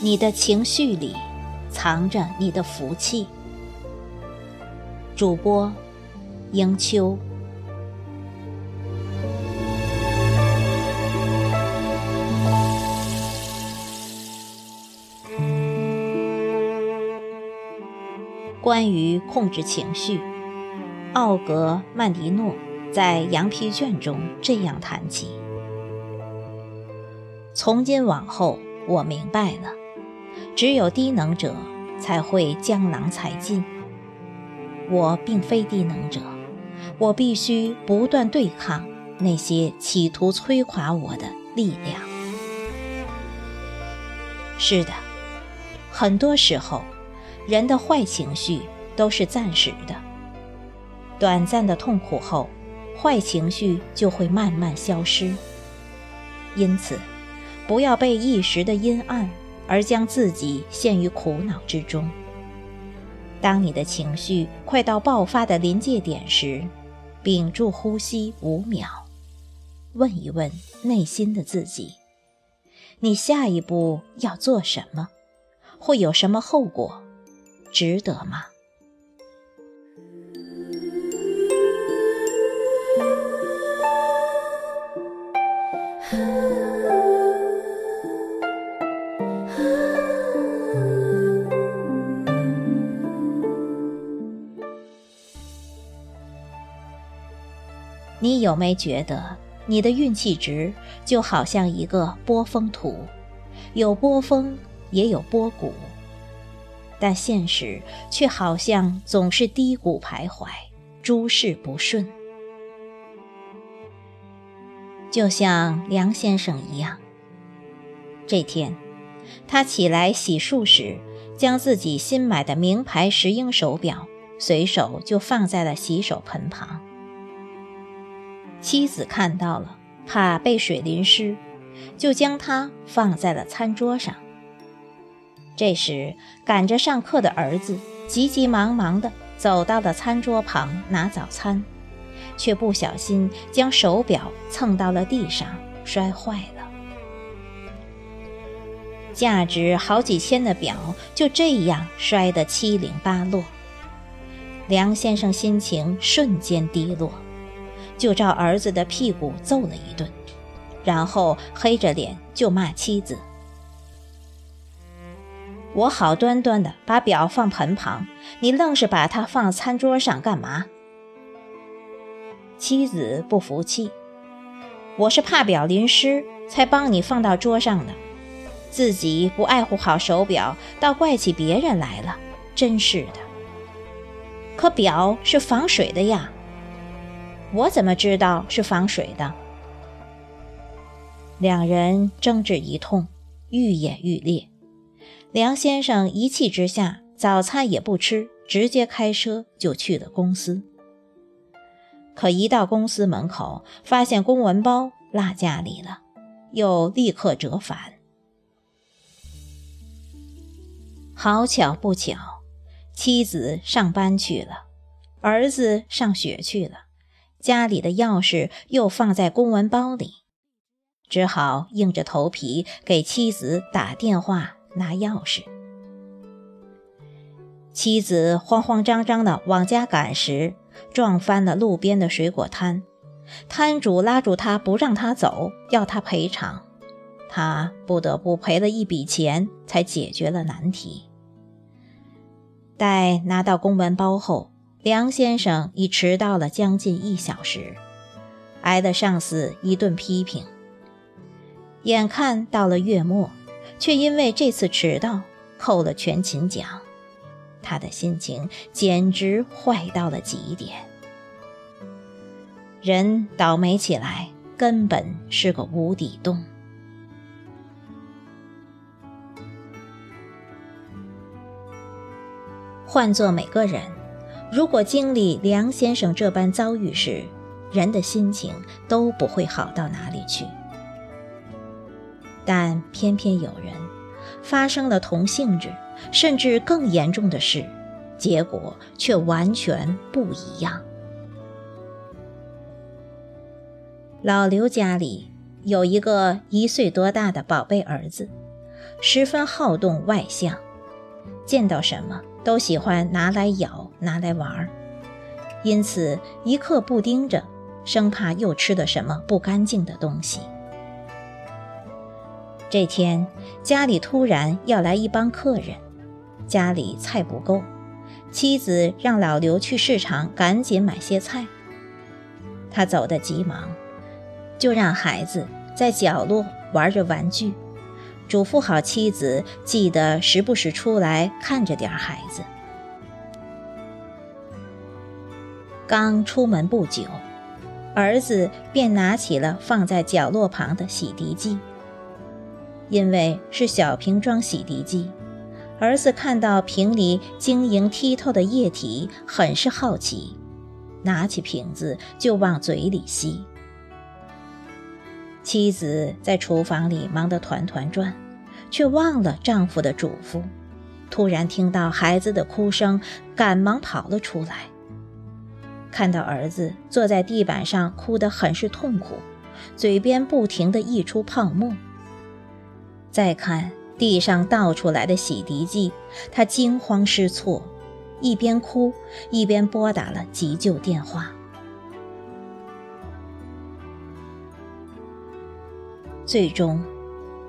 你的情绪里藏着你的福气。主播：迎秋。关于控制情绪，奥格曼迪诺在《羊皮卷》中这样谈起：从今往后，我明白了。只有低能者才会江郎才尽。我并非低能者，我必须不断对抗那些企图摧垮我的力量。是的，很多时候，人的坏情绪都是暂时的。短暂的痛苦后，坏情绪就会慢慢消失。因此，不要被一时的阴暗。而将自己陷于苦恼之中。当你的情绪快到爆发的临界点时，屏住呼吸五秒，问一问内心的自己：你下一步要做什么？会有什么后果？值得吗？你有没觉得你的运气值就好像一个波峰图，有波峰也有波谷，但现实却好像总是低谷徘徊，诸事不顺。就像梁先生一样，这天他起来洗漱时，将自己新买的名牌石英手表随手就放在了洗手盆旁。妻子看到了，怕被水淋湿，就将它放在了餐桌上。这时，赶着上课的儿子急急忙忙地走到了餐桌旁拿早餐，却不小心将手表蹭到了地上，摔坏了。价值好几千的表就这样摔得七零八落，梁先生心情瞬间低落。就照儿子的屁股揍了一顿，然后黑着脸就骂妻子：“我好端端的把表放盆旁，你愣是把它放餐桌上干嘛？”妻子不服气：“我是怕表淋湿才帮你放到桌上的，自己不爱护好手表，倒怪起别人来了，真是的。可表是防水的呀。”我怎么知道是防水的？两人争执一通，愈演愈烈。梁先生一气之下，早餐也不吃，直接开车就去了公司。可一到公司门口，发现公文包落家里了，又立刻折返。好巧不巧，妻子上班去了，儿子上学去了。家里的钥匙又放在公文包里，只好硬着头皮给妻子打电话拿钥匙。妻子慌慌张张地往家赶时，撞翻了路边的水果摊，摊主拉住他不让他走，要他赔偿，他不得不赔了一笔钱才解决了难题。待拿到公文包后。梁先生已迟到了将近一小时，挨了上司一顿批评。眼看到了月末，却因为这次迟到扣了全勤奖，他的心情简直坏到了极点。人倒霉起来，根本是个无底洞。换做每个人。如果经历梁先生这般遭遇时，人的心情都不会好到哪里去。但偏偏有人发生了同性质甚至更严重的事，结果却完全不一样。老刘家里有一个一岁多大的宝贝儿子，十分好动外向，见到什么都喜欢拿来咬、拿来玩儿，因此一刻不盯着，生怕又吃了什么不干净的东西。这天家里突然要来一帮客人，家里菜不够，妻子让老刘去市场赶紧买些菜。他走得急忙，就让孩子在角落玩着玩具，嘱咐好妻子记得时不时出来看着点孩子。刚出门不久，儿子便拿起了放在角落旁的洗涤剂。因为是小瓶装洗涤剂，儿子看到瓶里晶莹剔透的液体，很是好奇，拿起瓶子就往嘴里吸。妻子在厨房里忙得团团转，却忘了丈夫的嘱咐。突然听到孩子的哭声，赶忙跑了出来，看到儿子坐在地板上哭得很是痛苦，嘴边不停地溢出泡沫。再看地上倒出来的洗涤剂，他惊慌失措，一边哭一边拨打了急救电话。最终，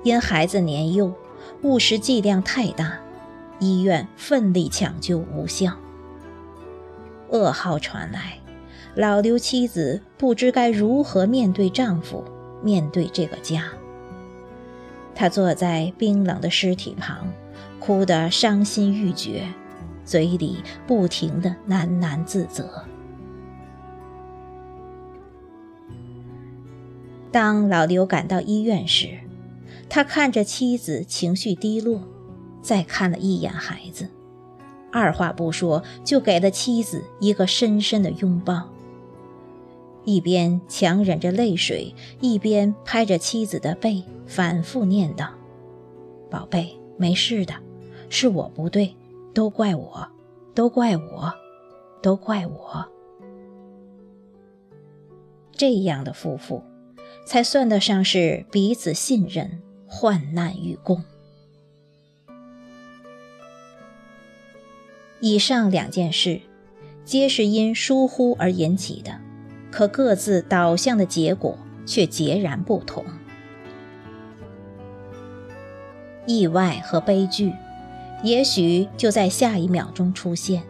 因孩子年幼，误食剂量太大，医院奋力抢救无效。噩耗传来，老刘妻子不知该如何面对丈夫，面对这个家。他坐在冰冷的尸体旁，哭得伤心欲绝，嘴里不停的喃喃自责。当老刘赶到医院时，他看着妻子情绪低落，再看了一眼孩子，二话不说就给了妻子一个深深的拥抱，一边强忍着泪水，一边拍着妻子的背。反复念叨：“宝贝，没事的，是我不对，都怪我，都怪我，都怪我。”这样的夫妇，才算得上是彼此信任，患难与共。以上两件事，皆是因疏忽而引起的，可各自导向的结果却截然不同。意外和悲剧，也许就在下一秒钟出现。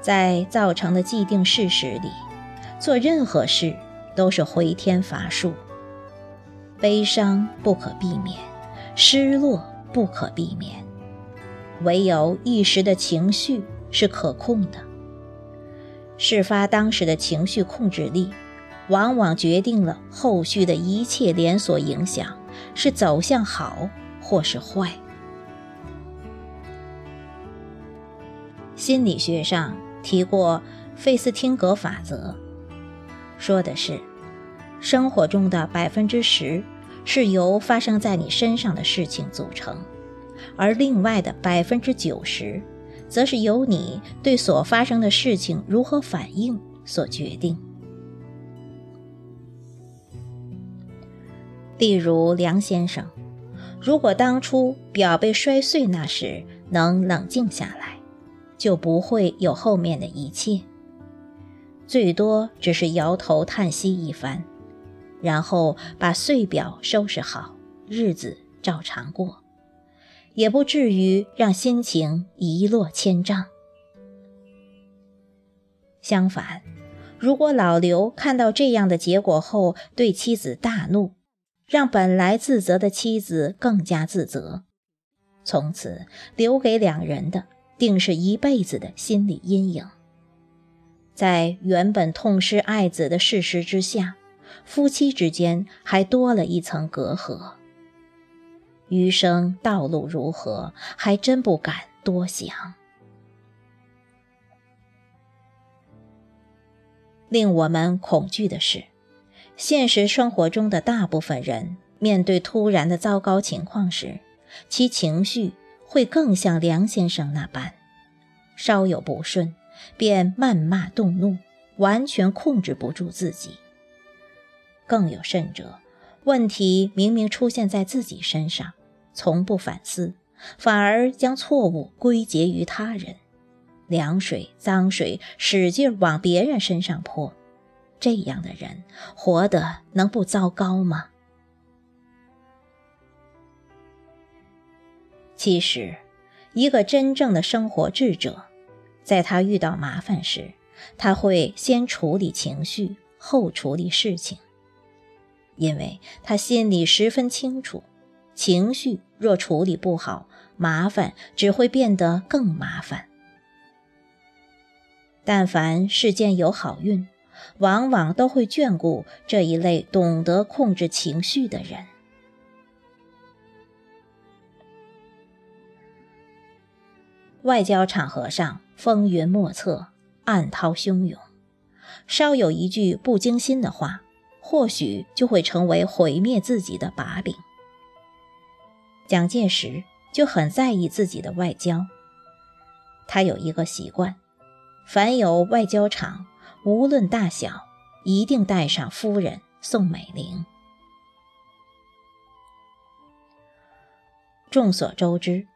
在造成的既定事实里，做任何事都是回天乏术。悲伤不可避免，失落不可避免，唯有一时的情绪是可控的。事发当时的情绪控制力，往往决定了后续的一切连锁影响是走向好。或是坏。心理学上提过费斯汀格法则，说的是，生活中的百分之十是由发生在你身上的事情组成，而另外的百分之九十，则是由你对所发生的事情如何反应所决定。例如梁先生。如果当初表被摔碎那时能冷静下来，就不会有后面的一切。最多只是摇头叹息一番，然后把碎表收拾好，日子照常过，也不至于让心情一落千丈。相反，如果老刘看到这样的结果后，对妻子大怒。让本来自责的妻子更加自责，从此留给两人的定是一辈子的心理阴影。在原本痛失爱子的事实之下，夫妻之间还多了一层隔阂。余生道路如何，还真不敢多想。令我们恐惧的是。现实生活中的大部分人面对突然的糟糕情况时，其情绪会更像梁先生那般，稍有不顺便谩骂动怒，完全控制不住自己。更有甚者，问题明明出现在自己身上，从不反思，反而将错误归结于他人，凉水、脏水使劲往别人身上泼。这样的人活得能不糟糕吗？其实，一个真正的生活智者，在他遇到麻烦时，他会先处理情绪，后处理事情，因为他心里十分清楚，情绪若处理不好，麻烦只会变得更麻烦。但凡世间有好运。往往都会眷顾这一类懂得控制情绪的人。外交场合上风云莫测，暗涛汹涌，稍有一句不经心的话，或许就会成为毁灭自己的把柄。蒋介石就很在意自己的外交，他有一个习惯，凡有外交场。无论大小，一定带上夫人宋美龄。众所周知，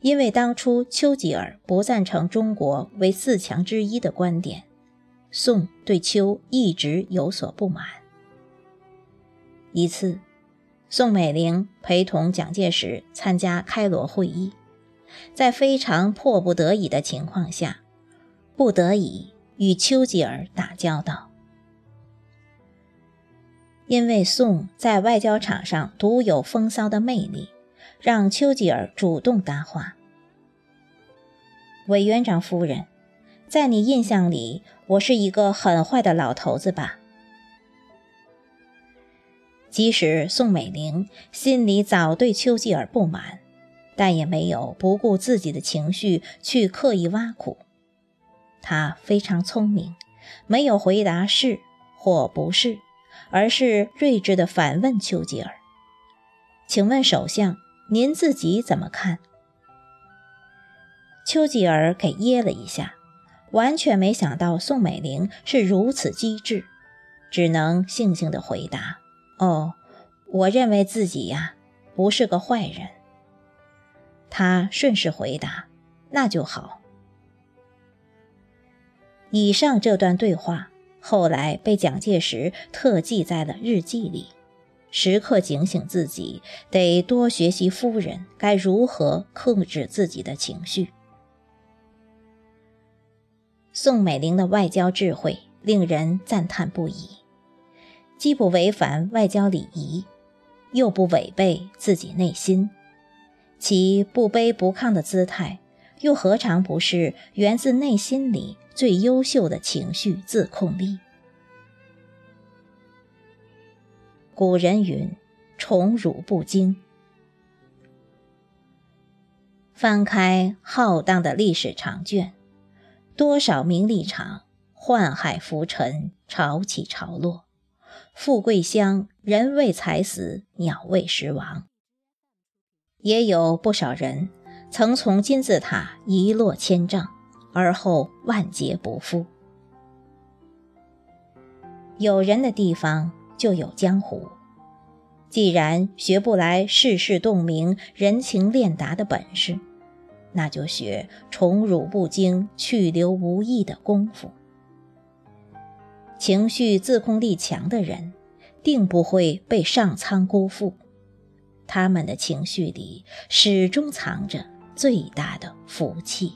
因为当初丘吉尔不赞成中国为四强之一的观点，宋对丘一直有所不满。一次，宋美龄陪同蒋介石参加开罗会议，在非常迫不得已的情况下，不得已。与丘吉尔打交道，因为宋在外交场上独有风骚的魅力，让丘吉尔主动搭话。委员长夫人，在你印象里，我是一个很坏的老头子吧？即使宋美龄心里早对丘吉尔不满，但也没有不顾自己的情绪去刻意挖苦。他非常聪明，没有回答是或不是，而是睿智地反问丘吉尔：“请问首相，您自己怎么看？”丘吉尔给噎了一下，完全没想到宋美龄是如此机智，只能悻悻地回答：“哦，我认为自己呀，不是个坏人。”他顺势回答：“那就好。”以上这段对话后来被蒋介石特记在了日记里，时刻警醒自己，得多学习夫人该如何控制自己的情绪。宋美龄的外交智慧令人赞叹不已，既不违反外交礼仪，又不违背自己内心，其不卑不亢的姿态，又何尝不是源自内心里？最优秀的情绪自控力。古人云：“宠辱不惊。”翻开浩荡的历史长卷，多少名利场宦海浮沉，潮起潮落；富贵乡人为财死，鸟为食亡。也有不少人曾从金字塔一落千丈。而后万劫不复。有人的地方就有江湖。既然学不来世事洞明、人情练达的本事，那就学宠辱不惊、去留无意的功夫。情绪自控力强的人，定不会被上苍辜负。他们的情绪里始终藏着最大的福气。